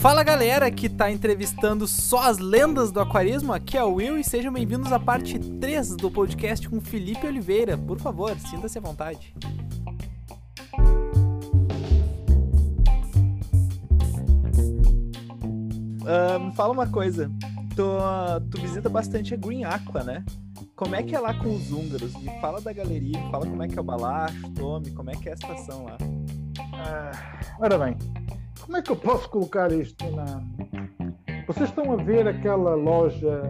Fala galera que tá entrevistando só as lendas do aquarismo, aqui é o Will e sejam bem-vindos à parte 3 do podcast com Felipe Oliveira. Por favor, sinta-se à vontade. Um, fala uma coisa, tu, tu visita bastante a Green Aqua, né? Como é que é lá com os húngaros? Me fala da galeria, me fala como é que é o balacho, tome, como é que é a situação lá. Ah, ora bem, como é que eu posso colocar isto na. Vocês estão a ver aquela loja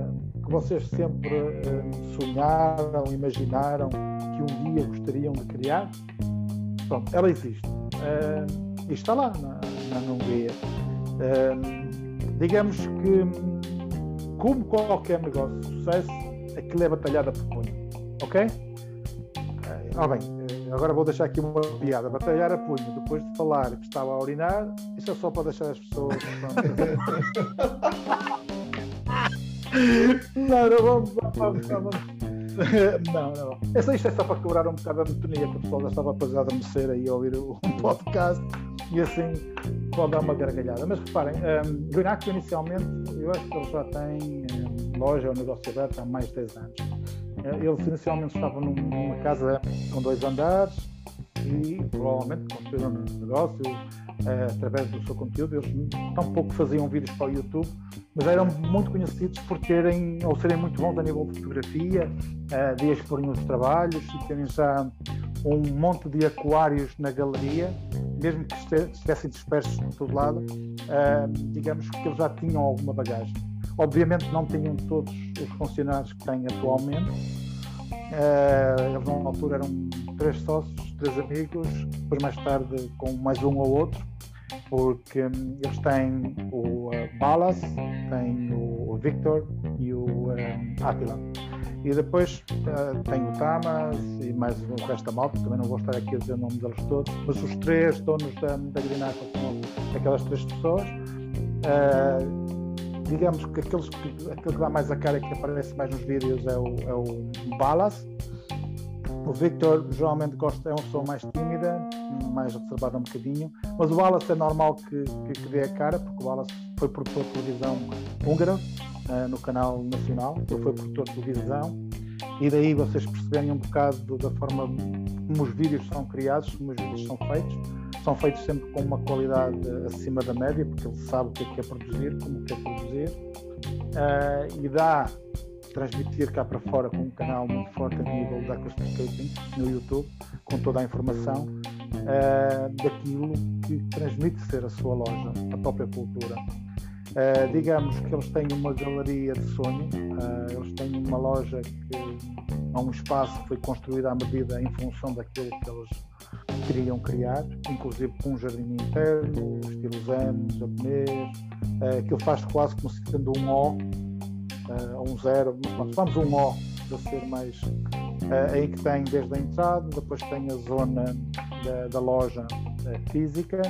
que vocês sempre uh, sonharam, imaginaram que um dia gostariam de criar? Pronto, ela existe. Uh, e está lá na, na Hungria. Uh, digamos que, como qualquer negócio de sucesso, aquilo é batalhada por punho. Ok? Ah, bem, agora vou deixar aqui uma piada. Batalhar a punho depois de falar que estava a urinar, isso é só para deixar as pessoas. não, não vamos. vamos, vamos. Não, não. Essa, isto é só para quebrar um bocado a monotonia, que o pessoal já estava a adormecer aí a ouvir o podcast e assim pode dar uma gargalhada. Mas reparem, um, Guinaco inicialmente, eu acho que ele já tem um, loja ou negócio aberto há mais de 10 anos. Eles inicialmente estavam numa casa com dois andares e provavelmente construíram um negócio uh, através do seu conteúdo. Eles tão pouco faziam vídeos para o YouTube, mas eram muito conhecidos por terem ou serem muito bons a nível de fotografia, de exporem os trabalhos e terem já um monte de aquários na galeria, mesmo que estivessem dispersos por todo lado, digamos que eles já tinham alguma bagagem. Obviamente não tinham todos os funcionários que têm atualmente. Uh, eles na altura eram três sócios, três amigos, depois mais tarde com mais um ou outro, porque um, eles têm o uh, Balas, têm o, Victor e o Attila. E depois uh, tem o Tamas e mais o resto da malta, também não vou estar aqui a dizer o nome deles todos, mas os três donos da, da Grinaca são aquelas três pessoas. Uh, digamos que aqueles que, aquele que dá mais a cara e que aparece mais nos vídeos é o, é o Balas. O Victor geralmente gosta, é uma pessoa mais tímida, mais reservada um bocadinho, mas o Balas é normal que, que, que dê a cara, porque o Balas foi produtor de televisão húngara uh, no canal nacional, ele foi produtor de televisão, e daí vocês perceberem um bocado da forma como os vídeos são criados, como os vídeos são feitos são feitos sempre com uma qualidade acima da média, porque ele sabe o que é que é produzir, como quer produzir, uh, e dá transmitir cá para fora com um canal muito forte a nível da Aquascaping no YouTube, com toda a informação uh, daquilo que transmite ser a sua loja, a própria cultura. Uh, digamos que eles têm uma galeria de sonho, uh, eles têm uma loja que há um espaço que foi construído à medida em função daquilo que eles queriam criar, inclusive com um jardim interno, estilo zen, japonês, uh, aquilo faz quase como se sendo um O, uh, um zero, mas vamos um O para ser mais uh, aí que tem desde a entrada, depois tem a zona da, da loja física,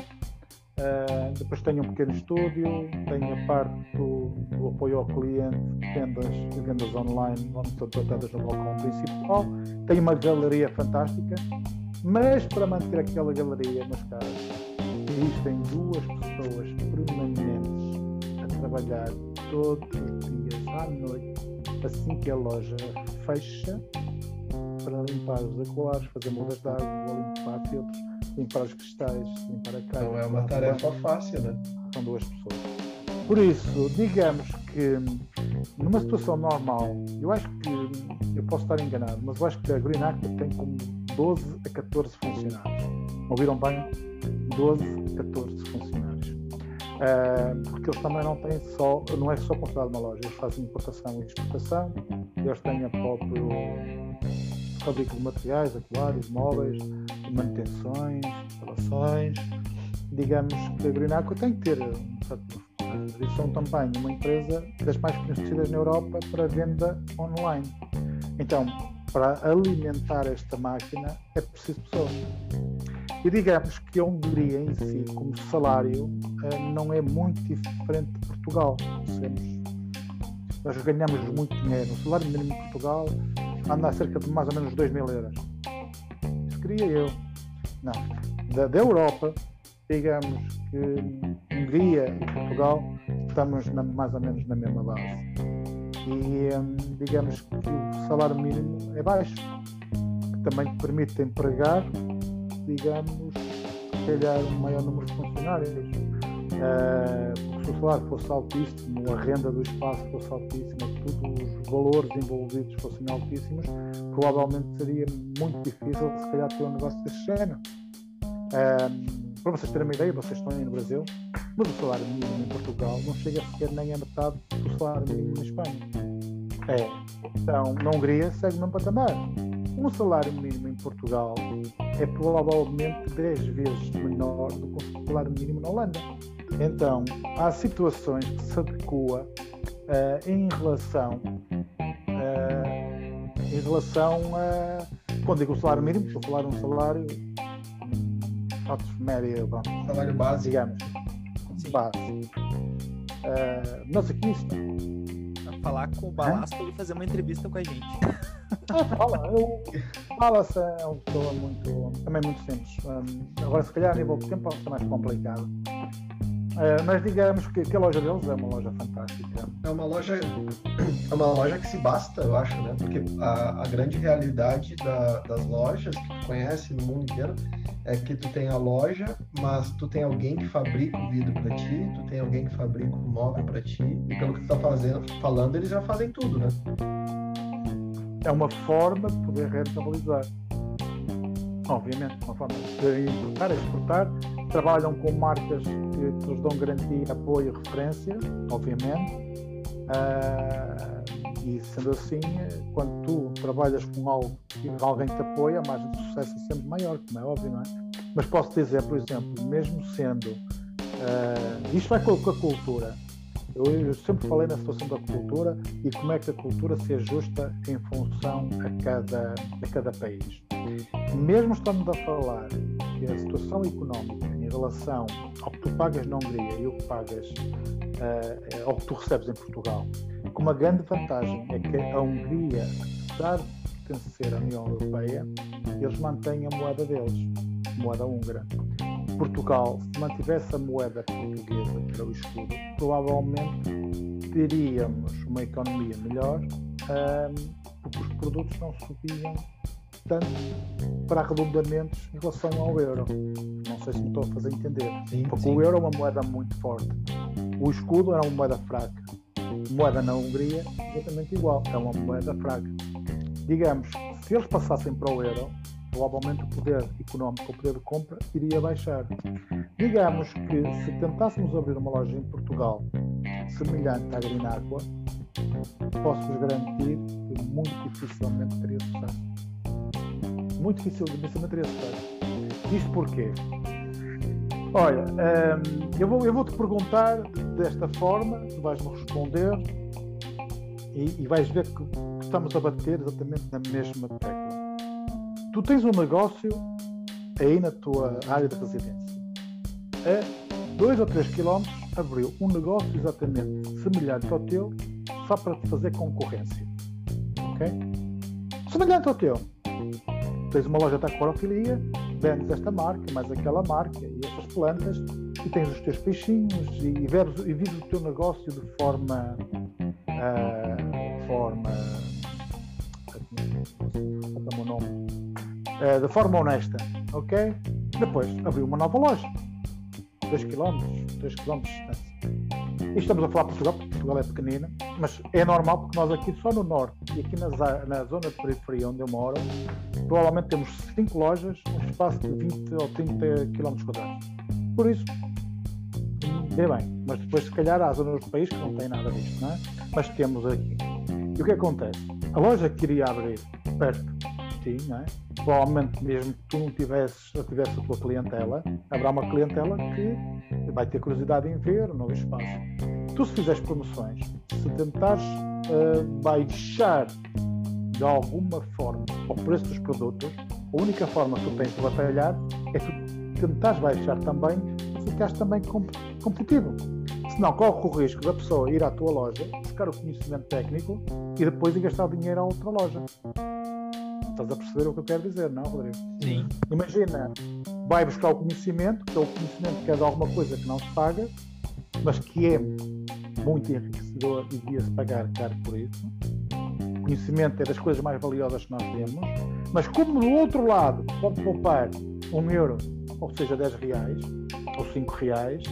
depois tem um pequeno estúdio, tem a parte do, do apoio ao cliente, vendas, vendas online, onde estão tratadas no balcão principal, tem uma galeria fantástica, mas para manter aquela galeria, meus caros, existem duas pessoas permanentes a trabalhar todos os dias à noite, assim que a loja fecha, para limpar os aquários, fazer mudas de água, limpar filtros, limpar os cristais, limpar a cara. Não é uma tarefa fácil, né? São duas pessoas. Por isso, digamos que numa situação normal, eu acho que eu posso estar enganado, mas eu acho que a Green Actor tem como 12 a 14 funcionários. Ouviram bem? 12 a 14 funcionários. Uh, porque eles também não têm só, não é só considerado uma loja, eles fazem importação e exportação, eles têm a próprio fábrica de materiais, aquários, móveis, manutenções, instalações. Digamos que a Grinaco tem que ter, eles são também uma empresa das mais conhecidas na Europa para venda online. Então, para alimentar esta máquina é preciso pessoas. E digamos que a Hungria em si, como salário, eh, não é muito diferente de Portugal. Nós ganhamos muito dinheiro. O salário mínimo em Portugal anda a cerca de mais ou menos 2 mil euros. Isso queria eu. Não. Da, da Europa, digamos que Hungria e Portugal estamos na, mais ou menos na mesma base. E hum, digamos que o salário mínimo é baixo, que também permite empregar, digamos, se calhar um maior número de funcionários. Uh, se o salário fosse altíssimo, a renda do espaço fosse altíssima, todos os valores envolvidos fossem altíssimos, provavelmente seria muito difícil, se calhar, ter um negócio desse género. Um, para vocês terem uma ideia, vocês estão aí no Brasil, mas o salário mínimo em Portugal não chega sequer nem a metade do salário mínimo na Espanha. É. Então, na Hungria segue o mesmo patamar. Um salário mínimo em Portugal é provavelmente 10 vezes menor do que o salário mínimo na Holanda. Então, há situações que se adequa uh, em relação uh, em relação a quando digo salário mínimo, estou a falar de um salário status médio, bom, salário básico, digamos, Base. Uh, mas aqui está. Falar com o Balas para ele fazer uma entrevista com a gente. Ah, fala, eu, Balas é uma pessoa muito, também muito simples. Um, agora, se calhar, a nível de tempo, pode ser mais complicado. Uh, mas digamos que, que, a loja deles é uma loja fantástica. É uma loja, é uma loja que se basta, eu acho, né? Porque a, a grande realidade da, das lojas que tu conhece no mundo inteiro é que tu tem a loja, mas tu tem alguém que fabrica o vidro para ti, tu tem alguém que fabrica o móvel para ti, e pelo que tu tá fazendo, falando, eles já fazem tudo, né? É uma forma de poder rentabilizar. Obviamente, uma forma de poder importar, exportar. Trabalham com marcas que, que nos dão garantia, apoio referência, obviamente. Uh, e sendo assim, quando tu trabalhas com algo que alguém te apoia, a margem de sucesso é sempre maior, como é óbvio, não é? Mas posso dizer, por exemplo, mesmo sendo. Uh, isto vai com a cultura. Eu, eu, sempre falei na situação da cultura e como é que a cultura se ajusta em função a cada, a cada país. Mesmo estando a falar que a situação económica em relação ao que tu pagas na Hungria e o que pagas uh, ao que tu recebes em Portugal uma grande vantagem é que a Hungria, apesar de pertencer à União Europeia, eles mantêm a moeda deles, a moeda húngara. Portugal, se mantivesse a moeda portuguesa, que era o escudo, provavelmente teríamos uma economia melhor, porque os produtos não subiam tanto para arredondamentos em relação ao euro. Não sei se me estou a fazer entender. Sim, porque sim. o euro é uma moeda muito forte. O escudo era uma moeda fraca moeda na Hungria exatamente igual, é uma moeda fraca. Digamos, se eles passassem para o euro, provavelmente o poder económico, o poder de compra, iria baixar. Digamos que se tentássemos abrir uma loja em Portugal semelhante à Grináqua, posso-vos garantir que muito dificilmente teria sucesso. Muito dificilmente teria sucesso. Isto porquê? Olha, hum, eu, vou, eu vou te perguntar desta forma, tu vais-me responder e, e, vais ver que, que estamos a bater exatamente na mesma tecla. Tu tens um negócio aí na tua área de residência. A 2 ou 3 km abriu um negócio exatamente semelhante ao teu, só para te fazer concorrência. Ok? Semelhante ao teu. Tens uma loja de aquarofilia, vendes esta marca, mais aquela marca e essas plantas e tens os teus peixinhos e, e, vives o teu negócio de forma uh, forma como é nome? Uh, de forma honesta ok? Depois abriu uma nova loja. 2 km 3 km de distância. E estamos a falar de Portugal, porque Portugal é pequenina, mas é normal porque nós aqui só no norte e aqui na, na zona de periferia onde eu moro, provavelmente temos 5 lojas, um espaço de 20 ou 30 km quadrados. Por isso, bem bem, mas depois se calhar há zonas do país que não têm nada disto, não é? Mas temos aqui. E o que acontece? A loja que iria abrir perto de ti, não é? provavelmente mesmo que tu não tivesses, tivesse a tua clientela, haverá uma clientela que vai ter curiosidade em ver o novo espaço. Tu se fizeres promoções, se tentares uh, baixar de alguma forma o preço dos produtos, a única forma que tu tens de batalhar é tu tentares baixar também e ficares também competitivo. Senão corre o risco da pessoa ir à tua loja, buscar o conhecimento técnico e depois ir gastar dinheiro a outra loja Estás a perceber o que eu quero dizer, não, Rodrigo? Sim. Imagina, vai buscar o conhecimento, que é o conhecimento que é de alguma coisa que não se paga, mas que é muito enriquecedor e devia-se pagar caro por isso. O conhecimento é das coisas mais valiosas que nós temos, mas como do outro lado pode poupar um euro, ou seja, 10 reais, ou 5 reais,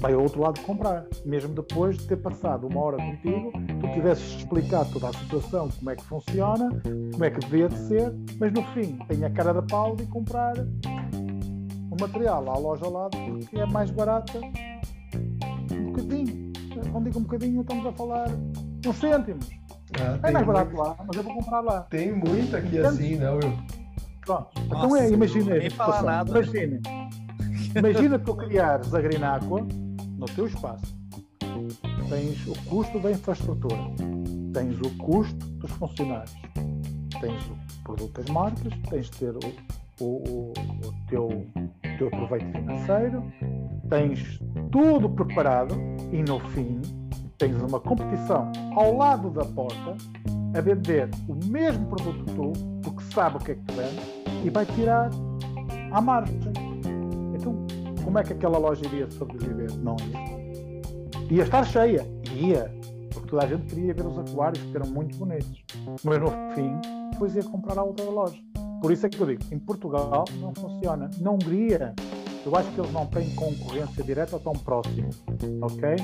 vai ao outro lado comprar. Mesmo depois de ter passado uma hora contigo, tu tivesses explicado toda a situação, como é que funciona, como é que devia de ser, mas no fim tem a cara da pau de comprar o material à loja ao lado porque é mais barata um bocadinho. Quando digo um bocadinho, estamos a falar uns cêntimos. Ah, É tem mais barato muito- lá, mas eu vou comprar lá. Tem muito aqui Entende? assim, não, eu. Pronto. então Nossa, é, imagina. nem falar nada. Imagina. Imagina tu criares a Grináqua no teu espaço. Tens o custo da infraestrutura, tens o custo dos funcionários, tens o produto das marcas, tens de ter o, o, o, o teu, o teu proveito financeiro, tens tudo preparado e no fim tens uma competição ao lado da porta a vender o mesmo produto que tu, porque sabe o que é que tu vendes e vai tirar à margem. Então, como é que aquela loja iria sobreviver? Não ia. Ia estar cheia. Ia. Porque toda a gente queria ver os aquários, que eram muito bonitos. Mas no fim, depois ia comprar a outra loja. Por isso é que eu digo, em Portugal não funciona. Na Hungria, eu acho que eles não têm concorrência direta tão próxima. Ok?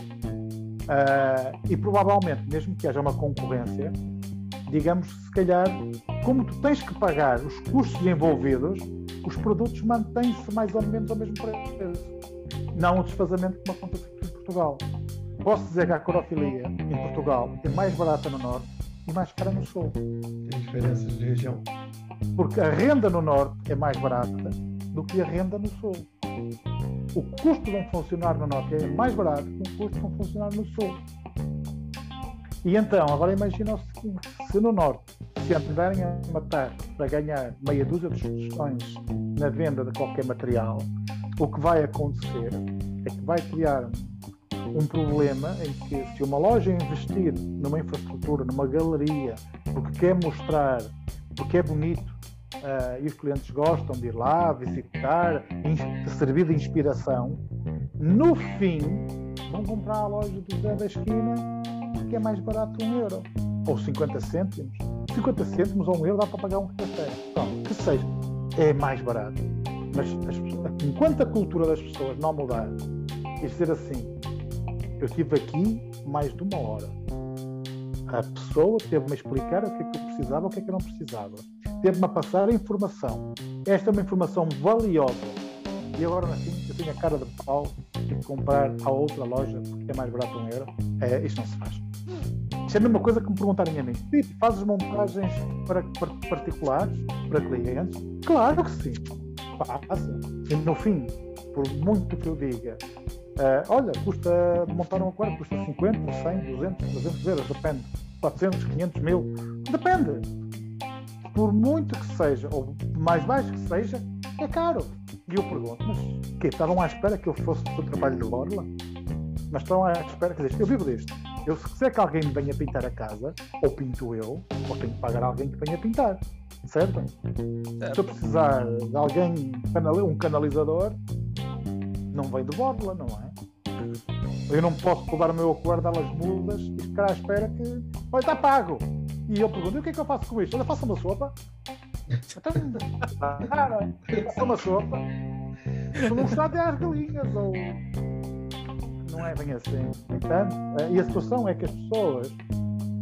Ah, e provavelmente, mesmo que haja uma concorrência, digamos, se calhar, como tu tens que pagar os custos envolvidos, os produtos mantêm-se mais ou menos ao mesmo preço. Não o desfazamento como acontece aqui em Portugal. Posso dizer que a corofilia em Portugal é mais barata no Norte e mais cara no Sul. Tem diferenças de região. Porque a renda no Norte é mais barata do que a renda no Sul. O custo de um funcionário no Norte é mais barato que o custo de um funcionário no Sul. E então, agora imagina seguinte: se no Norte se andarem a matar para ganhar meia dúzia de sugestões na venda de qualquer material, o que vai acontecer é que vai criar um problema em que se uma loja investir numa infraestrutura, numa galeria, porque quer mostrar, porque é bonito ah, e os clientes gostam de ir lá, visitar, de servir de inspiração, no fim vão comprar a loja do Zé da esquina porque é mais barato um euro ou 50 cêntimos. 50 cêntimos ou um euro dá para pagar um café. Pronto, que seja, é mais barato. Mas as enquanto a cultura das pessoas não mudar e dizer assim, eu estive aqui mais de uma hora. A pessoa teve-me explicar o que é que eu precisava, o que é que eu não precisava. Teve-me a passar a informação. Esta é uma informação valiosa. E agora, assim, eu tenho a cara de pau de comprar a outra loja porque é mais barato um euro. É, isto não se faz. Isto é a mesma coisa que me perguntarem a mim. Fazes montagens para, para particulares, para clientes? Claro que sim. Faça. E no fim, por muito que eu diga, ah, olha, custa montar um aquário, custa 50, 100, 200, 300 euros, depende. 400, 500 mil, depende. Por muito que seja, ou mais baixo que seja, é caro. E eu pergunto, mas que estavam à espera que eu fosse do trabalho de borla? Mas estão à espera, quer dizer, eu vivo disto. Eu se quiser que alguém me venha pintar a casa, ou pinto eu, ou tenho que pagar alguém que venha pintar. Certo? Se eu precisar de alguém, um canalizador, não vem de borla, não é? Eu não posso pular o meu dar as mudas e ficar à espera que. Olha, está pago! E eu pergunto, e o que é que eu faço com isto? Olha, faço uma sopa. Então, cara, faço uma sopa. Se não gostar, até às galinhas, ou. Não é bem assim. Entende? E a situação é que as pessoas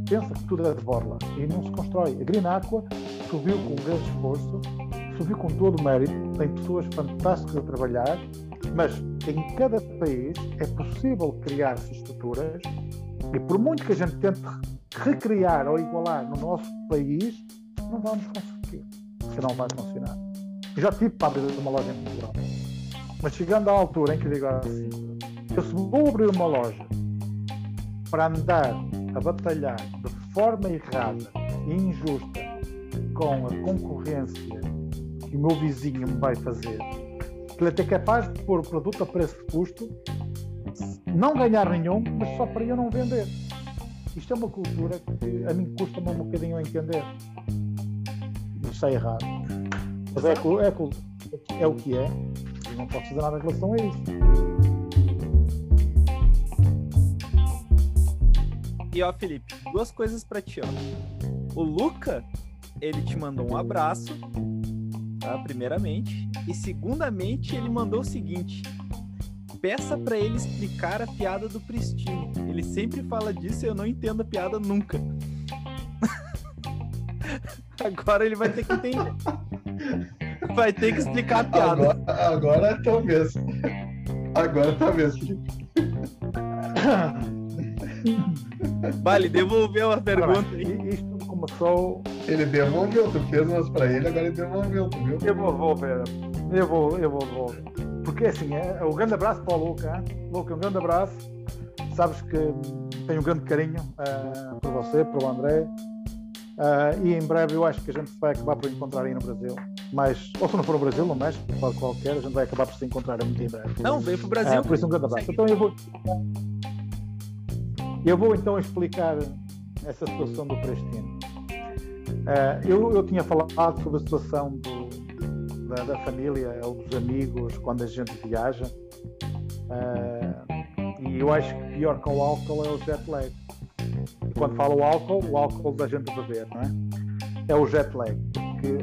pensam que tudo é de borla e não se constrói. A Green Aqua subiu com um grande esforço, subiu com todo o mérito, tem pessoas fantásticas a trabalhar, mas em cada país é possível criar-se estruturas e por muito que a gente tente recriar ou igualar no nosso país, não vamos conseguir, porque não vai funcionar. Eu já tive para abrir uma loja em Portugal, mas chegando à altura em que digo assim, eu se vou abrir uma loja para andar a batalhar de forma errada e injusta com a concorrência que o meu vizinho me vai fazer, que ele é até capaz de pôr o produto a preço de custo, não ganhar nenhum, mas só para eu não vender. Isto é uma cultura que a mim custa-me um bocadinho a entender. Mas está errado. Mas é, é, é o que é. E não posso fazer nada em relação a isso. E ó, Felipe, duas coisas para ti, ó. O Luca, ele te mandou um abraço, tá? Primeiramente. E segundamente, ele mandou o seguinte: peça para ele explicar a piada do Pristine. Ele sempre fala disso e eu não entendo a piada nunca. Agora ele vai ter que entender. Vai ter que explicar a piada. Agora, agora talvez. Agora talvez, Felipe. Vale, devolveu a pergunta aí. Isto começou. Ele devolveu, tu fez umas pra ele, agora ele devolveu, tu viu? Eu vou devolver. Eu Porque assim, é, um grande abraço para o Luca. Luca, um grande abraço. Sabes que tenho um grande carinho uh, por você, para o André. Uh, e em breve eu acho que a gente vai acabar por encontrar aí no Brasil. Mas, ou se não for no Brasil, no México, pode qualquer, a gente vai acabar por se encontrar muito em breve. Não, vem para o Brasil. Uh, por isso, um grande abraço. Então eu vou. Eu vou então explicar essa situação do Prestino. Uh, eu, eu tinha falado sobre a situação do, da, da, família ou dos amigos quando a gente viaja. Uh, e eu acho que pior que o álcool é o jet lag. E quando falo álcool, o álcool da gente beber, não é? É o jet lag. Porque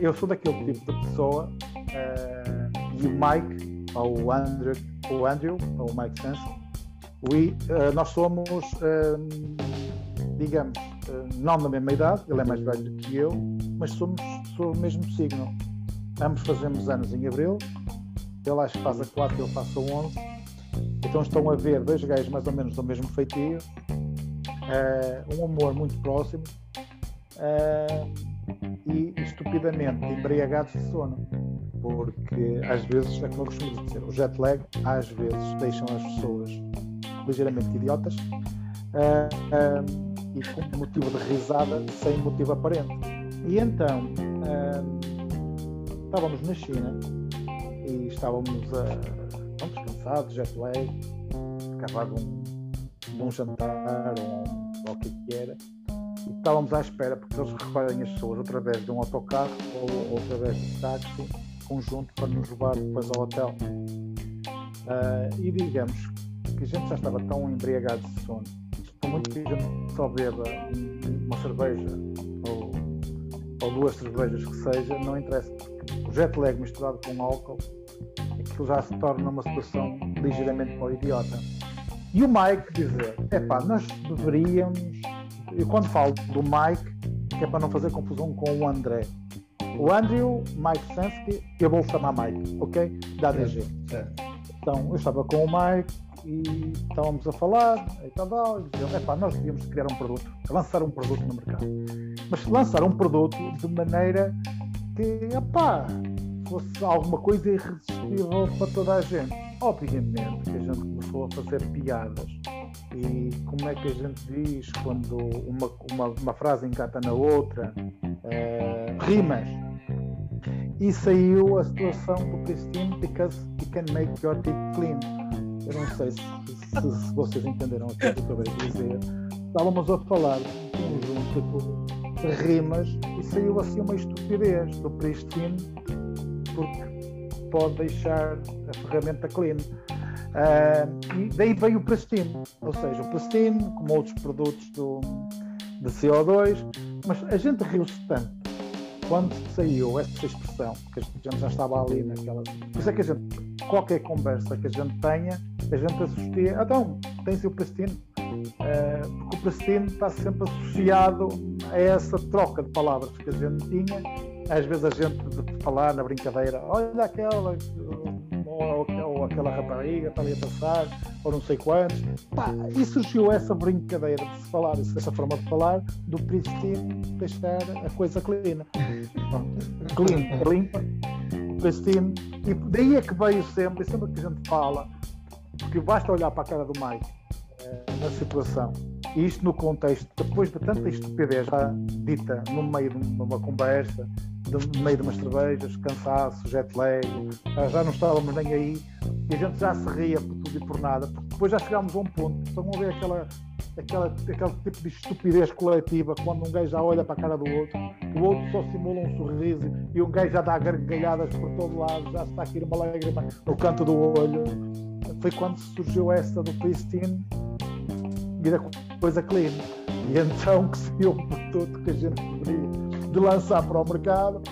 eu sou daquele tipo de pessoa uh, e o Mike, ou o Andrew, o Andrew ou o Mike We, uh, nós somos, digamos, não da mesma idade, ele é mais velho do que eu, mas somos o mesmo signo. Ambos fazemos anos em abril, ele acho que faz a 4 eu faço a 11. Então estão a ver dois gajos mais ou menos do mesmo feitio, um amor muito próximo e estupidamente embriagados de sono. Porque às vezes, é como eu costumo dizer, o jet lag às vezes deixam as pessoas ligeiramente idiotas uh, uh, e com motivo de risada sem motivo aparente. E então uh, estávamos na China e estávamos a, descansados, jet lag, acabado um, um jantar ou, ou o que era. E estávamos à espera porque eles recolhem as pessoas através de um autocarro ou, ou através de táxi conjunto para nos levar depois ao hotel. Uh, e digamos que a gente já estava tão embriagado de sono, por muito que a gente só beba uma cerveja ou duas cervejas que seja, não interessa, o jet lag misturado com álcool, aquilo já se torna uma situação ligeiramente o idiota. E o Mike dizer, é pá, nós deveríamos. Eu quando falo do Mike, que é para não fazer confusão com o André. O Andrew, Mike Sansky, eu vou chamar Mike, ok? Da DG. Então, eu estava com o Mike, e estávamos a falar e tal, tal e diziam, epá, nós devíamos criar um produto, lançar um produto no mercado. Mas lançar um produto de maneira que, epá, fosse alguma coisa irresistível para toda a gente. Obviamente que a gente começou a fazer piadas. E como é que a gente diz quando uma, uma, uma frase encata na outra? Uh, rimas. E saiu a situação do Pristine because you can make your teeth clean eu não sei se, se, se vocês entenderam o que eu acabei de dizer. Estávamos a falar de um conjunto de rimas e saiu assim uma estupidez do Pristine, porque pode deixar a ferramenta clean. Uh, e daí veio o Pristine, ou seja, o Pristine, como outros produtos do, de CO2, mas a gente riu-se tanto quando saiu essa expressão, que a gente já estava ali naquela. Por isso é que a gente, qualquer conversa que a gente tenha, a gente associa. Então, tem-se o Prestino, uh, porque o Prestino está sempre associado a essa troca de palavras que a gente tinha. Às vezes a gente de falar na brincadeira, olha aquela, ou, ou aquela rapariga está ali a passar, ou não sei quantos. Pá, e surgiu essa brincadeira de se falar, essa forma de falar, do Pristino deixar a coisa clean. clean, limpa, Pristino. E daí é que veio sempre, sempre que a gente fala porque basta olhar para a cara do Mike eh, na situação, e isto no contexto, depois de tanta estupidez já dita no meio de uma conversa, no meio de umas cervejas, cansaço, jet lag, já não estávamos nem aí, e a gente já se ria por tudo e por nada, porque depois já chegámos a um ponto, estão a ver aquela, aquela, aquele tipo de estupidez coletiva quando um gajo já olha para a cara do outro, o outro só simula um sorriso e um gajo já dá gargalhadas por todo lado, já está aqui uma lágrima no canto do olho. Foi quando surgiu essa do Pristine e da coisa clean. E então que seria um produto que a gente deveria de lançar para o mercado.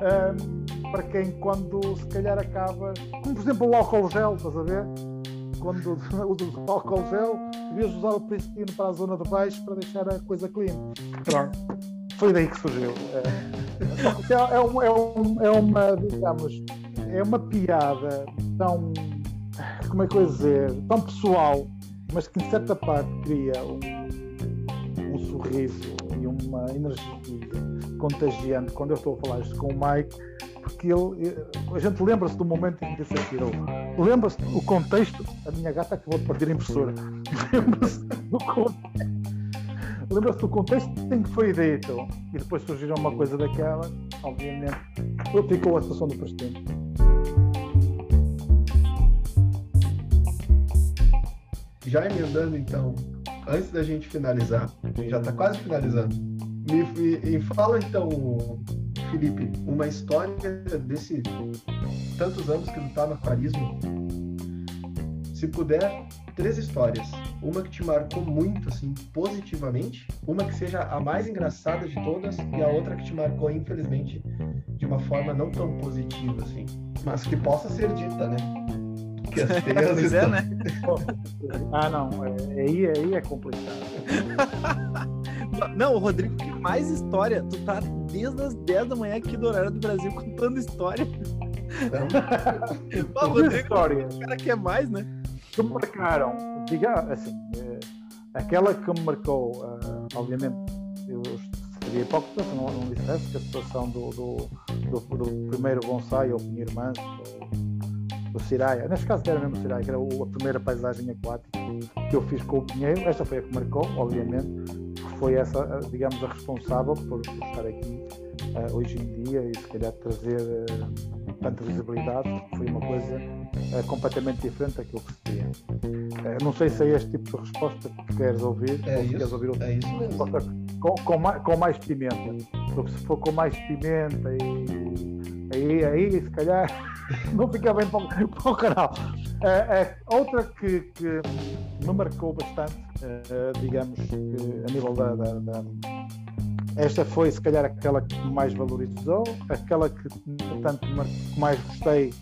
Um, para quem quando se calhar acaba, como por exemplo o álcool gel, estás a ver? Quando usas o álcool gel, devias usar o pristino para a zona de baixo para deixar a coisa clean. Pronto. Foi daí que surgiu. É, é, é, um, é, um, é uma, digamos, é uma piada tão, como é que eu ia dizer, tão pessoal, mas que em certa parte cria um, um sorriso e uma energia contagiante quando eu estou a falar isto com o Mike porque ele, a gente lembra-se do momento em que se atirou. Lembra-se do contexto. A minha gata acabou de partir a impressora. Lembra-se do contexto. Lembra-se do contexto em que foi dito e depois surgiram uma coisa daquela, obviamente, ficou a situação do presidente. Já emendando então, antes da gente finalizar, já está quase finalizando, me, me, fala então Felipe, uma história desse tantos anos que tu tá no aquarismo, se puder, três histórias. Uma que te marcou muito, assim, positivamente, uma que seja a mais engraçada de todas e a outra que te marcou, infelizmente, de uma forma não tão positiva, assim, mas que possa ser dita, né? Que as três é, né? ah, não, é, aí, aí é complicado. Não, o Rodrigo, que mais história. Tu tá desde as 10 da manhã aqui do horário do Brasil contando história. Pô, Rodrigo, história. o cara quer mais, né? Que me marcaram, diga assim, é, aquela que me marcou, uh, obviamente, eu seria hipócrita se não, não dissesse que a situação do, do, do, do primeiro bonsai ou Pinheiro Manso, do Siraia, neste caso era mesmo o Siraia, que era a primeira paisagem aquática que eu fiz com o Pinheiro, esta foi a que marcou, obviamente, foi essa, digamos, a responsável por, estar aqui uh, hoje em dia e se calhar trazer uh, tanta visibilidade, foi uma coisa uh, completamente diferente da que eu percebia. não sei se é este tipo de resposta que queres ouvir, é ou isso, queres ouvir outra é isso mesmo. Com, com, mais, com mais pimenta. Porque se for com mais pimenta e aí, aí se calhar não fica bem para, para o canal. Uh, uh, outra que, que, me marcou bastante, uh, digamos, a nível da, da, da, Esta foi, se calhar, aquela que mais valorizou, aquela que, tanto mais gostei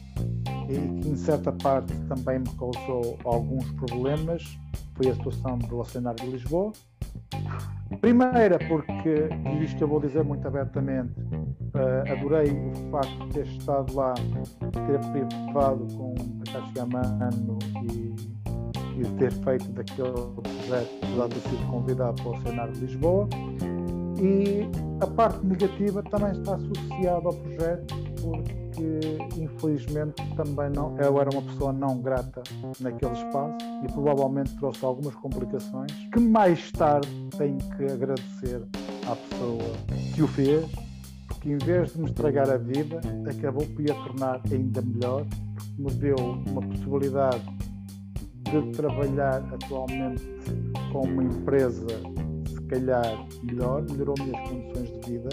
e que, em certa parte, também me causou alguns problemas, foi a situação do Oceanário de Lisboa. Primeira, porque, e isto eu vou dizer muito abertamente, uh, adorei o facto de ter estado lá, ter privado com a Caixa Mano e, e de ter feito daquele projeto, de ter sido convidado para o Cenário de Lisboa. E a parte negativa também está associada ao projeto, porque que infelizmente também não, eu era uma pessoa não grata naquele espaço e provavelmente trouxe algumas complicações que mais tarde tenho que agradecer à pessoa que o fez, porque em vez de me estragar a vida, acabou por a tornar ainda melhor, porque me deu uma possibilidade de trabalhar atualmente com uma empresa se calhar melhor, melhorou-me as condições de vida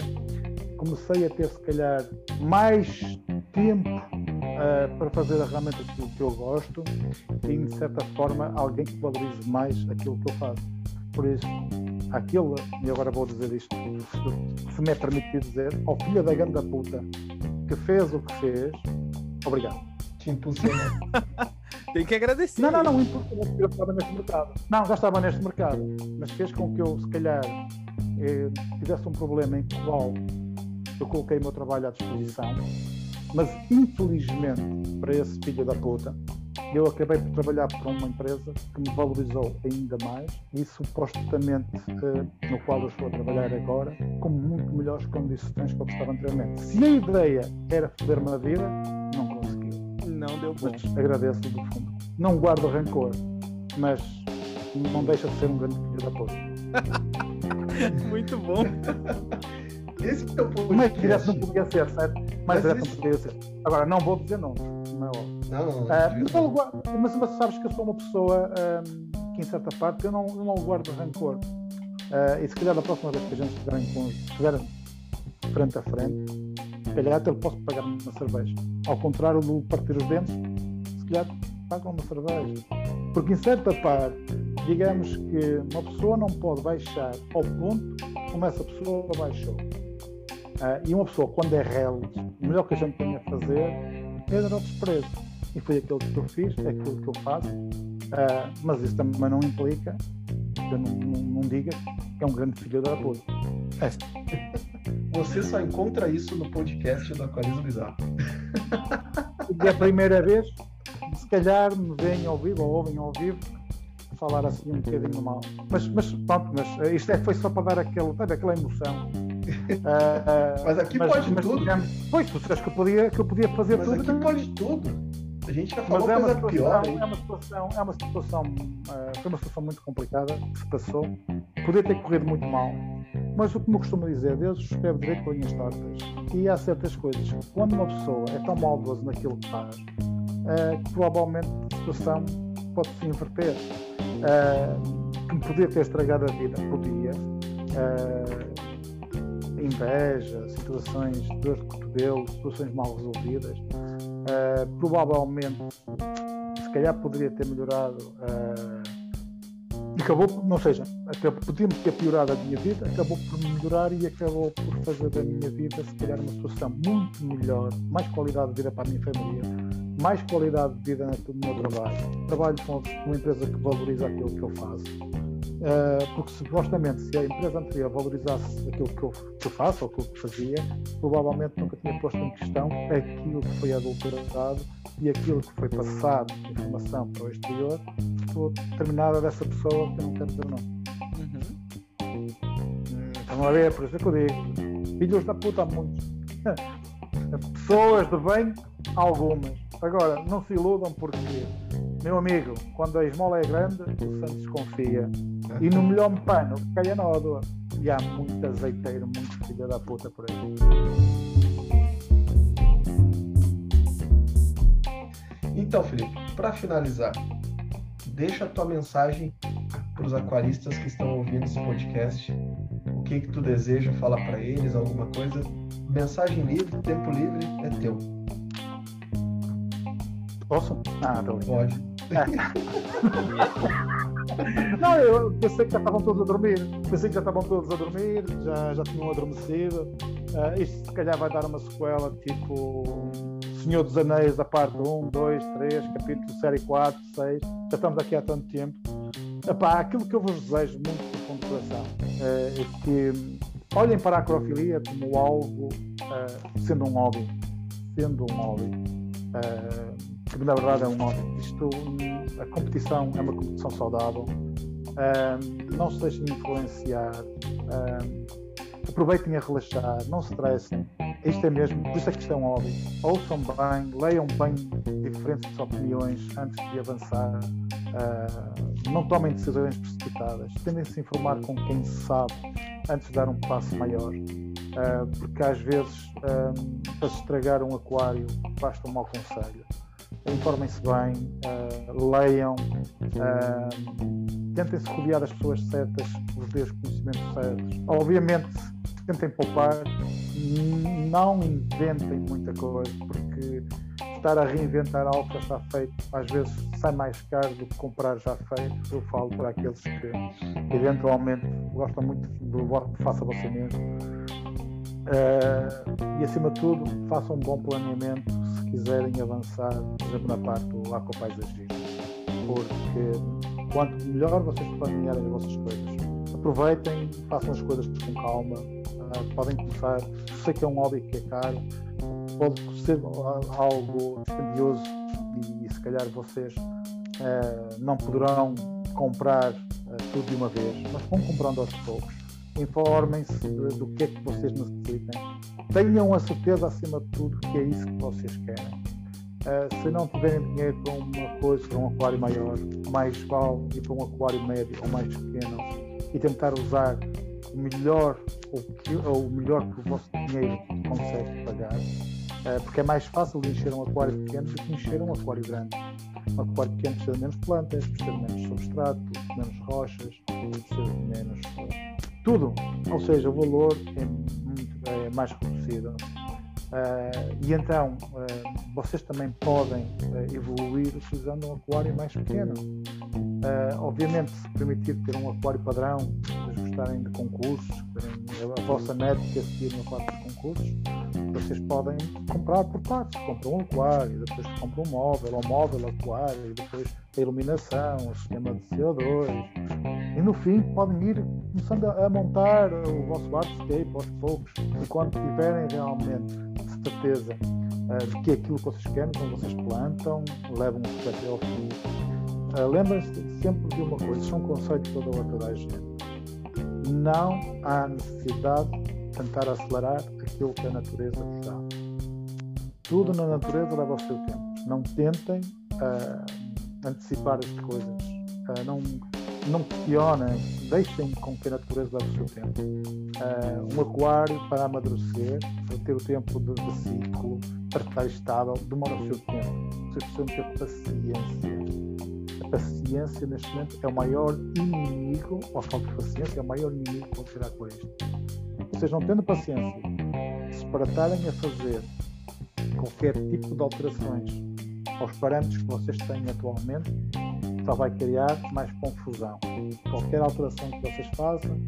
comecei a ter se calhar mais tempo uh, para fazer realmente aquilo que eu gosto e de certa forma alguém que valorize mais aquilo que eu faço. Por isso, aquilo, e agora vou dizer isto, se, se me é permitido dizer, ao filho da ganda puta que fez o que fez, obrigado. Te impulsionou. Tem que agradecer. Não, não, não, impulsionou eu estava neste mercado. Não, já estava neste mercado, mas fez com que eu, se calhar, eh, tivesse um problema em qual eu coloquei o meu trabalho à disposição, mas infelizmente para esse filho da puta, eu acabei por trabalhar para uma empresa que me valorizou ainda mais e supostamente eh, no qual eu estou a trabalhar agora, com muito melhores condições que eu estava anteriormente. Se a ideia era foder-me a vida, não consegui. Não deu bom. Mas agradeço do fundo. Não guardo rancor, mas não deixa de ser um grande filho da puta. muito bom. Esse é o ponto. Mas direto não podia ser, certo? Mas direto não podia ser. Agora, não vou dizer não. Não, não. não, uh, mas, mas, mas, sabes que eu sou uma pessoa um, que em certa parte eu não, eu não guardo rancor. Uh, e se calhar da próxima vez que a gente estiver frente a frente, se calhar até eu posso pagar uma cerveja. Ao contrário do partir os dentes, se calhar pagam uma cerveja. Porque em certa parte, digamos que uma pessoa não pode baixar ao ponto como essa pessoa baixou. Uh, e uma pessoa, quando é réu, o melhor que a gente tem a fazer é dar o desprezo. E foi aquilo que eu fiz, é aquilo que eu faço. Uh, mas isso também não implica que eu não, não, não diga que é um grande filho da puta. É. Você só encontra isso no podcast do Aquarismo Bizarro. E é a primeira vez, se calhar me veem ao vivo ou ouvem ao vivo falar assim um bocadinho mal. Mas, mas pronto, mas isto é, foi só para dar aquele, sabe, aquela emoção. Uh, mas aqui mas, pode mas, tudo. Digamos, pois, tu que eu podia, que eu podia fazer mas tudo. Aqui pode tudo. A gente já falou Mas é uma situação, pior, é uma situação, é uma situação, uh, foi uma situação muito complicada que se passou. Podia ter corrido muito mal, mas o que me costumo dizer, Deus escreve direito com linhas tortas. E há certas coisas que, quando uma pessoa é tão maldosa naquilo que faz, uh, provavelmente a situação pode se inverter. Uh, que me podia ter estragado a vida, podia. Uh, inveja, situações de dor de cotovelo, situações mal resolvidas Uh, provavelmente, se calhar poderia ter melhorado. Uh, acabou, não seja, acabou, podia ter piorado a minha vida, acabou por melhorar e acabou por fazer da minha vida, se calhar, uma situação muito melhor, mais qualidade de vida para a minha família, mais qualidade de vida no meu trabalho. Trabalho com uma empresa que valoriza aquilo que eu faço porque supostamente se a empresa anterior valorizasse aquilo que eu, que eu, faço ou aquilo que fazia, provavelmente nunca tinha posto em questão aquilo que foi adulterado e aquilo que foi passado de informação para o exterior por determinada dessa pessoa que eu não quero dizer não. Uhum. Então, a ver, por isso é que eu digo: filhos da puta, há muitos. Pessoas de bem, algumas. Agora, não se iludam porque meu amigo, quando a esmola é grande, o santo desconfia. E no melhor pano, cai a nódoa. E há muito azeiteiro, muito filho da puta por aí. Então, Felipe, para finalizar, deixa a tua mensagem para os aquaristas que estão ouvindo esse podcast. O que que tu deseja falar para eles, alguma coisa? Mensagem livre, tempo livre é teu. Posso? Ah, tô Pode. Não, eu pensei que já estavam todos a dormir. Pensei que já estavam todos a dormir, já, já tinham adormecido. Uh, isto se calhar vai dar uma sequela tipo Senhor dos Anéis, da parte 1, 2, 3, capítulo série 4, 6. Já estamos aqui há tanto tempo. Epá, aquilo que eu vos desejo muito do coração uh, é que olhem para a acrofilia como algo uh, sendo um hobby. Sendo um hobby. Uh, na verdade é um ótimo. Isto, a competição é uma competição saudável. Um, não se deixem influenciar. Um, aproveitem a relaxar, não se estressem. Isto é mesmo, por isso é que isto é um hobby. Ouçam bem, leiam bem diferentes opiniões antes de avançar. Uh, não tomem decisões precipitadas. Tendem-se a informar com quem sabe antes de dar um passo maior. Uh, porque às vezes, um, para se estragar um aquário, basta um mau conselho informem-se bem, uh, leiam, uh, tentem-se rodear das pessoas certas, dê os conhecimentos certos. Obviamente, tentem poupar, não inventem muita coisa, porque estar a reinventar algo que já está feito às vezes sai mais caro do que comprar já feito. Eu falo para aqueles que eventualmente gostam muito do faça você mesmo. Uh, e acima de tudo, façam um bom planeamento quiserem avançar, por exemplo, na parte do aquapaisagismo. Porque quanto melhor vocês planearem as vossas coisas, aproveitem, façam as coisas com calma, uh, podem começar. Sei que é um hobby que é caro, pode ser algo dispendioso e, e se calhar vocês uh, não poderão comprar uh, tudo de uma vez, mas vão comprando aos poucos. Informem-se do que é que vocês necessitem tenham a certeza, acima de tudo, que é isso que vocês querem. Uh, se não tiverem dinheiro para uma coisa, para um aquário maior, mais vale ir para um aquário médio ou mais pequeno e tentar usar o melhor, ou, o melhor que o vosso dinheiro consegue pagar. Uh, porque é mais fácil encher um aquário pequeno do que encher um aquário grande. Um aquário pequeno precisa de menos plantas, precisa de menos substrato, menos rochas, precisa de menos. Tudo. Ou seja, o valor é, é mais reduzido. Uh, e então uh, vocês também podem uh, evoluir utilizando um aquário mais pequeno. obviamente, se permitir ter um aquário padrão, se gostarem de concursos, a vossa métrica seguir no aquário de concursos, vocês podem comprar por partes. Compram um aquário, depois compram um móvel, ou móvel aquário, e depois a iluminação, o sistema de CO2. E no fim podem ir começando a, a montar o vosso hardscape aos poucos. E quando tiverem realmente certeza uh, de que aquilo que vocês querem, quando vocês plantam, levam o projeto ao fim. Uh, Lembrem-se sempre de uma coisa, são conceitos para toda a gente. Não há necessidade de tentar acelerar aquilo que a natureza vos dá. Tudo na natureza leva o seu tempo. Não tentem uh, antecipar as coisas. Uh, não, não questionem, deixem com que a natureza leve o seu tempo. Uh, um aquário para amadurecer, para ter o tempo de, de ciclo, para estar estável, demora o seu tempo. Vocês precisam ter paciência. A paciência, neste momento, é o maior inimigo, ou a falta de paciência, é o maior inimigo que vão tirar com isto. Vocês não tendo paciência, se para estarem a fazer qualquer tipo de alterações aos parâmetros que vocês têm atualmente, só vai criar mais confusão. Qualquer alteração que vocês façam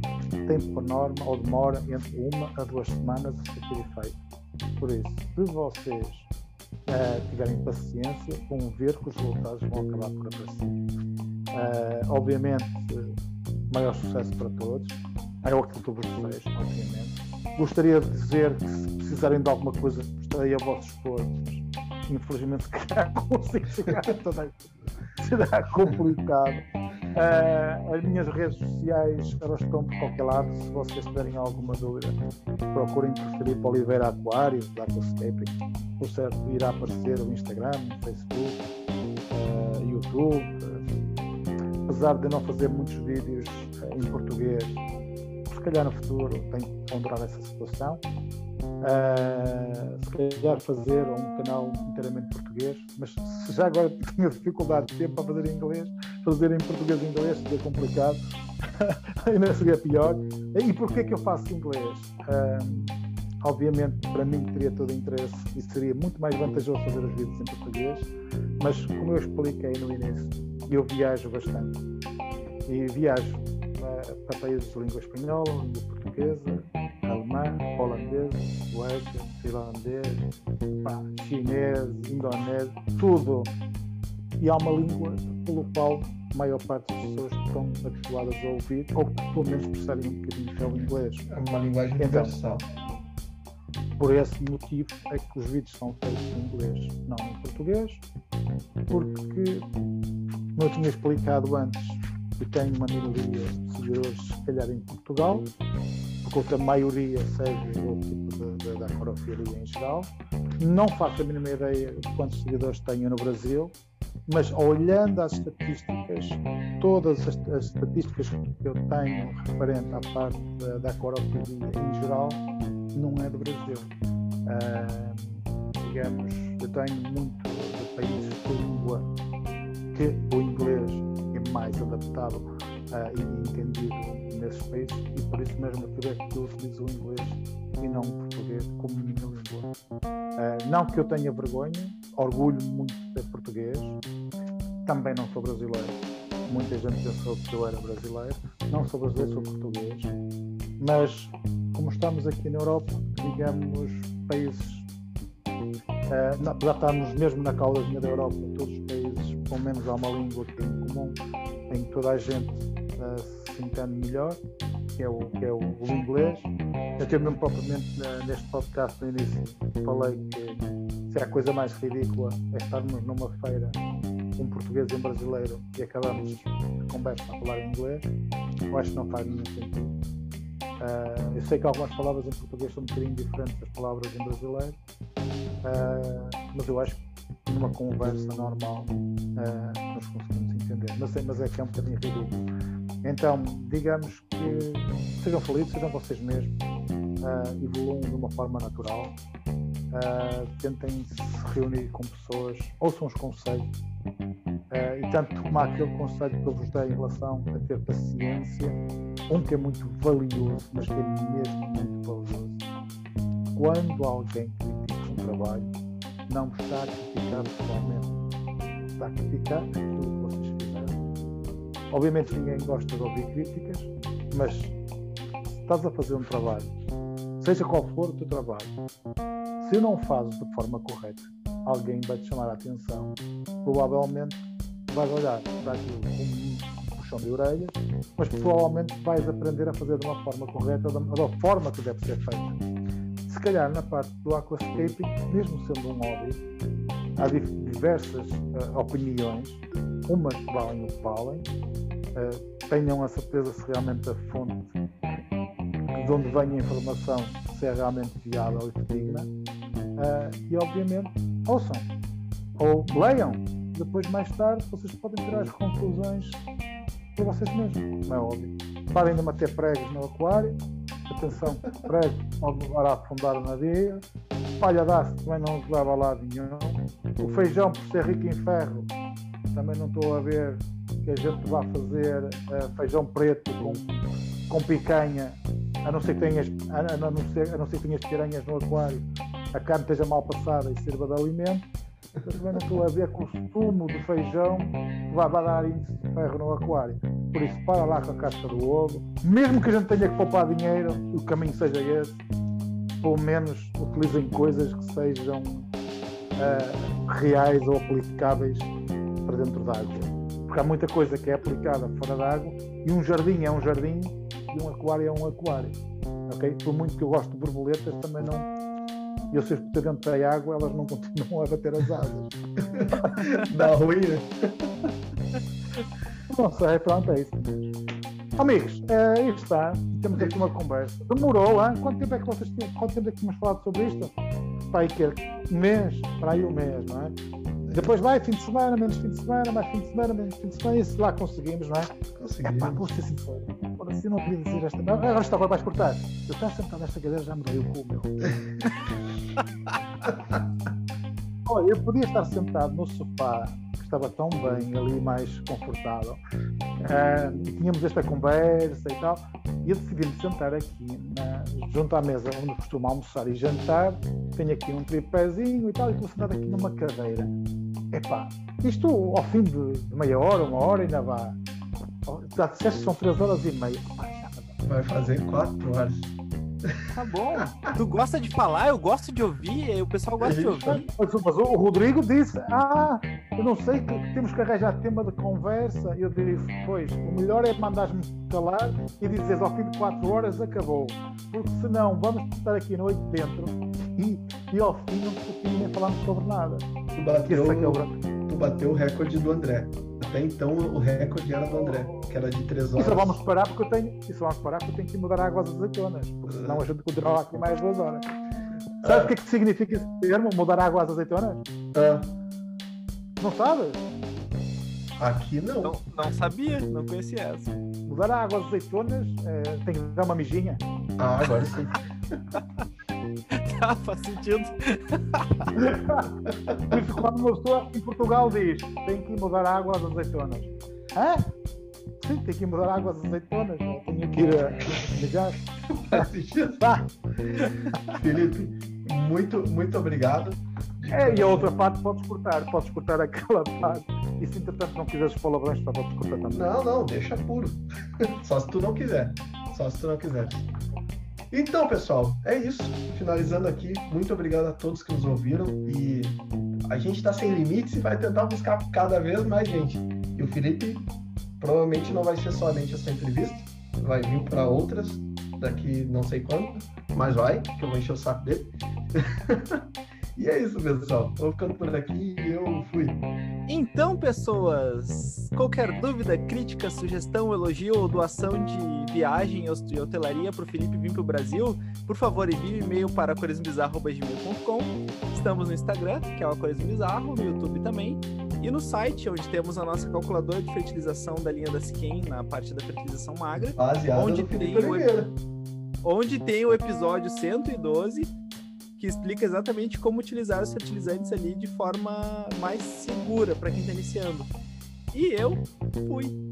tem por norma ou demora entre uma a duas semanas a ser efeito. Por isso, se vocês uh, tiverem paciência, vão ver que os resultados vão acabar por aparecer. Uh, obviamente, maior sucesso para todos. É o que vos desejo, obviamente. Gostaria de dizer que se precisarem de alguma coisa, estarei a vossos dispor. Infelizmente, se calhar consigo chegar a toda será complicado. Uh, as minhas redes sociais elas estão por qualquer lado. Se vocês tiverem alguma dúvida, procurem por Felipe Oliveira Aquário, da Aquascaping. Por certo, irá aparecer o Instagram, o Facebook, uh, YouTube. Uh, apesar de não fazer muitos vídeos em português, calhar no futuro tenho que ponderar essa situação. Uh, se calhar fazer um canal inteiramente português, mas se já agora tenho dificuldade de tempo para fazer em inglês, fazer em português e inglês seria complicado, ainda seria pior. E porquê que eu faço inglês? Uh, obviamente, para mim teria todo interesse e seria muito mais vantajoso fazer os vídeos em português, mas como eu expliquei no início, eu viajo bastante e viajo para países de língua espanhola, língua portuguesa, alemã, holandês, sueco, finlandês, pá, chinês, indonésio, tudo. E há uma língua pelo qual a maior parte das pessoas estão habituadas a ouvir, ou pelo menos percebem um bocadinho que é o inglês. É uma linguagem então, universal. Por esse motivo é que os vídeos são feitos em inglês, não em português, porque, como eu tinha explicado antes, eu tenho uma minoria de seguidores, se calhar em Portugal, porque a maioria segue o tipo de, de, da acrofilia em geral. Não faço a mínima ideia de quantos seguidores tenho no Brasil, mas olhando as estatísticas, todas as, as estatísticas que eu tenho referente à parte da, da em geral, não é do Brasil. Uh, digamos, eu tenho muito de países de língua que o inglês mais adaptável uh, e entendido nesses países e por isso mesmo é que eu utilizo o inglês e não o português como minha língua. Uh, não que eu tenha vergonha, orgulho muito de ser português, também não sou brasileiro. Muita gente pensou que eu era brasileiro. Não sou brasileiro, sou português. Mas, como estamos aqui na Europa, digamos, países. Uh, apesar de estarmos mesmo na caudazinha da Europa, todos os países, pelo menos há uma língua que é em comum, em que toda a gente uh, se entende melhor, que é o, que é o, o inglês. Eu mesmo propriamente neste podcast no início falei que se a coisa mais ridícula é estarmos numa feira um português e um brasileiro e acabamos a conversa a falar inglês, eu acho que não faz nenhum sentido. Uh, eu sei que algumas palavras em português são um bocadinho diferentes das palavras em brasileiro, uh, mas eu acho que numa conversa normal uh, nós conseguimos entender. Mas, mas é que é um bocadinho ridículo. Então, digamos que sejam felizes, sejam vocês mesmos, uh, evoluam de uma forma natural. Uh, tentem se reunir com pessoas, ouçam os conselhos. Uh, e tanto tomar aquele conselho que eu vos dei em relação a ter paciência, um que é muito valioso, mas que é mesmo muito valioso. Quando alguém critica um trabalho, não está a criticar pessoalmente, está a criticar aquilo. Obviamente ninguém gosta de ouvir críticas, mas se estás a fazer um trabalho, seja qual for o teu trabalho, se não fazes de forma correta, alguém vai te chamar a atenção. Provavelmente vais olhar para aquilo como um puxão de orelhas, mas provavelmente vais aprender a fazer de uma forma correta, da, forma que deve ser feita. Se calhar na parte do aquascaping, mesmo sendo um hobby, há diversas uh, opiniões, umas que valem o que valem, tenham a certeza se realmente a fonte de onde vem a informação se é realmente viável e digna Uh, e obviamente ouçam ou leiam. Depois, mais tarde, vocês podem tirar as conclusões por vocês mesmos, não é óbvio. Parem de manter pregos no aquário. Atenção, prego pode levar a afundar o navio. Palha d'ácido também não leva a lado nenhum. O feijão, por ser rico em ferro, também não estou a ver que a gente vá fazer uh, feijão preto com, com picanha, a não ser que tenhas, a, a, não ser, a não ser que tenhas piranhas no aquário a carne esteja mal passada e sirva de alimento, eu também não estou a ver que o sumo do feijão vai, vai dar índice de ferro no aquário. Por isso, para lá com a casca do ovo. Mesmo que a gente tenha que poupar dinheiro, o caminho seja esse, pelo menos utilizem coisas que sejam uh, reais ou aplicáveis para dentro da água. Porque há muita coisa que é aplicada fora da água e um jardim é um jardim e um aquário é um aquário. Okay? Por muito que eu gosto de borboletas, também não e eu sei que dentro da água elas não continuam a bater as asas. Dá ruim, né? Não sei, pronto, é isso. Amigos, é, isto está. Temos aqui uma conversa. Demorou, hein? Quanto tempo é que vocês têm? Quanto tempo é que tínhamos falado sobre isto? Para aí que um mês, para aí um mês, não é? Depois vai fim de semana, menos fim de semana, mais fim de semana, menos fim de semana, e se lá conseguimos, não é? Conseguimos. É pá, vou ser sincero. Agora, se eu não podia dizer esta. Agora está, vai cortar. Eu estou sentado nesta cadeira, já me dei o cu, meu. Olha, eu podia estar sentado no sofá, que estava tão bem ali, mais confortável, uh, tínhamos esta conversa e tal, e eu decidi-me sentar aqui na, junto à mesa onde costumo almoçar e jantar. Tenho aqui um tripézinho e tal, e estou sentado aqui numa cadeira. Epá, isto ao fim de, meia hora, uma hora, ainda vá. Já disseste que são três horas e meia. Vai fazer quatro horas. Tá bom. Tu gosta de falar, eu gosto de ouvir, o pessoal gosta de ouvir. Mas, mas o Rodrigo disse: Ah, eu não sei que temos que arranjar tema de conversa. E eu disse: Pois, o melhor é mandares-me calar e dizes ao fim de 4 horas acabou. Porque senão vamos estar aqui noite dentro e, e ao fim não discutimos nem falamos sobre nada. Tu bateu, é tu bateu o recorde do André. Até então o recorde era do André, que era de 3 horas. Isso vamos parar porque eu tenho. Isso vamos parar porque eu tenho que mudar a água às azeitonas, porque senão a gente continua aqui mais duas horas. Sabe o que, é que significa esse termo? Mudar a água às azeitonas? Ah. Não sabe? Aqui não. não. não. sabia, não conhecia essa. Mudar a água às azeitonas é, tem que dar uma mijinha. Ah, agora sim. tá, faz sentido. Por isso, quando uma pessoa em Portugal diz tem que mudar a água às azeitonas. Hã? Sim, tem que mudar a água às azeitonas. Tenho que ir a ligar. Faz sentido. Tá. Felipe, muito, muito obrigado. É, e a outra parte podes cortar, podes cortar aquela parte. E se entretanto não quiseres palavrões, só podes cortar também. Não, não, deixa puro. Só se tu não quiser. Só se tu não quiser. Então, pessoal, é isso. Finalizando aqui, muito obrigado a todos que nos ouviram e a gente está sem limites e vai tentar buscar cada vez mais gente. E o Felipe provavelmente não vai ser somente essa entrevista, vai vir para outras daqui não sei quando, mas vai, que eu vou encher o saco dele. E é isso, pessoal. Vou ficando por aqui e eu fui. Então, pessoas, qualquer dúvida, crítica, sugestão, elogio ou doação de viagem e hotelaria para o Felipe vir para o Brasil, por favor, envie um e-mail para aquarismobizarro.com. Estamos no Instagram, que é o Aquarismo Bizarro, no YouTube também, e no site, onde temos a nossa calculadora de fertilização da linha da Skin, na parte da fertilização magra. Baseado onde tem, o, onde tem o episódio 112 que explica exatamente como utilizar os fertilizantes ali de forma mais segura para quem está iniciando. E eu fui.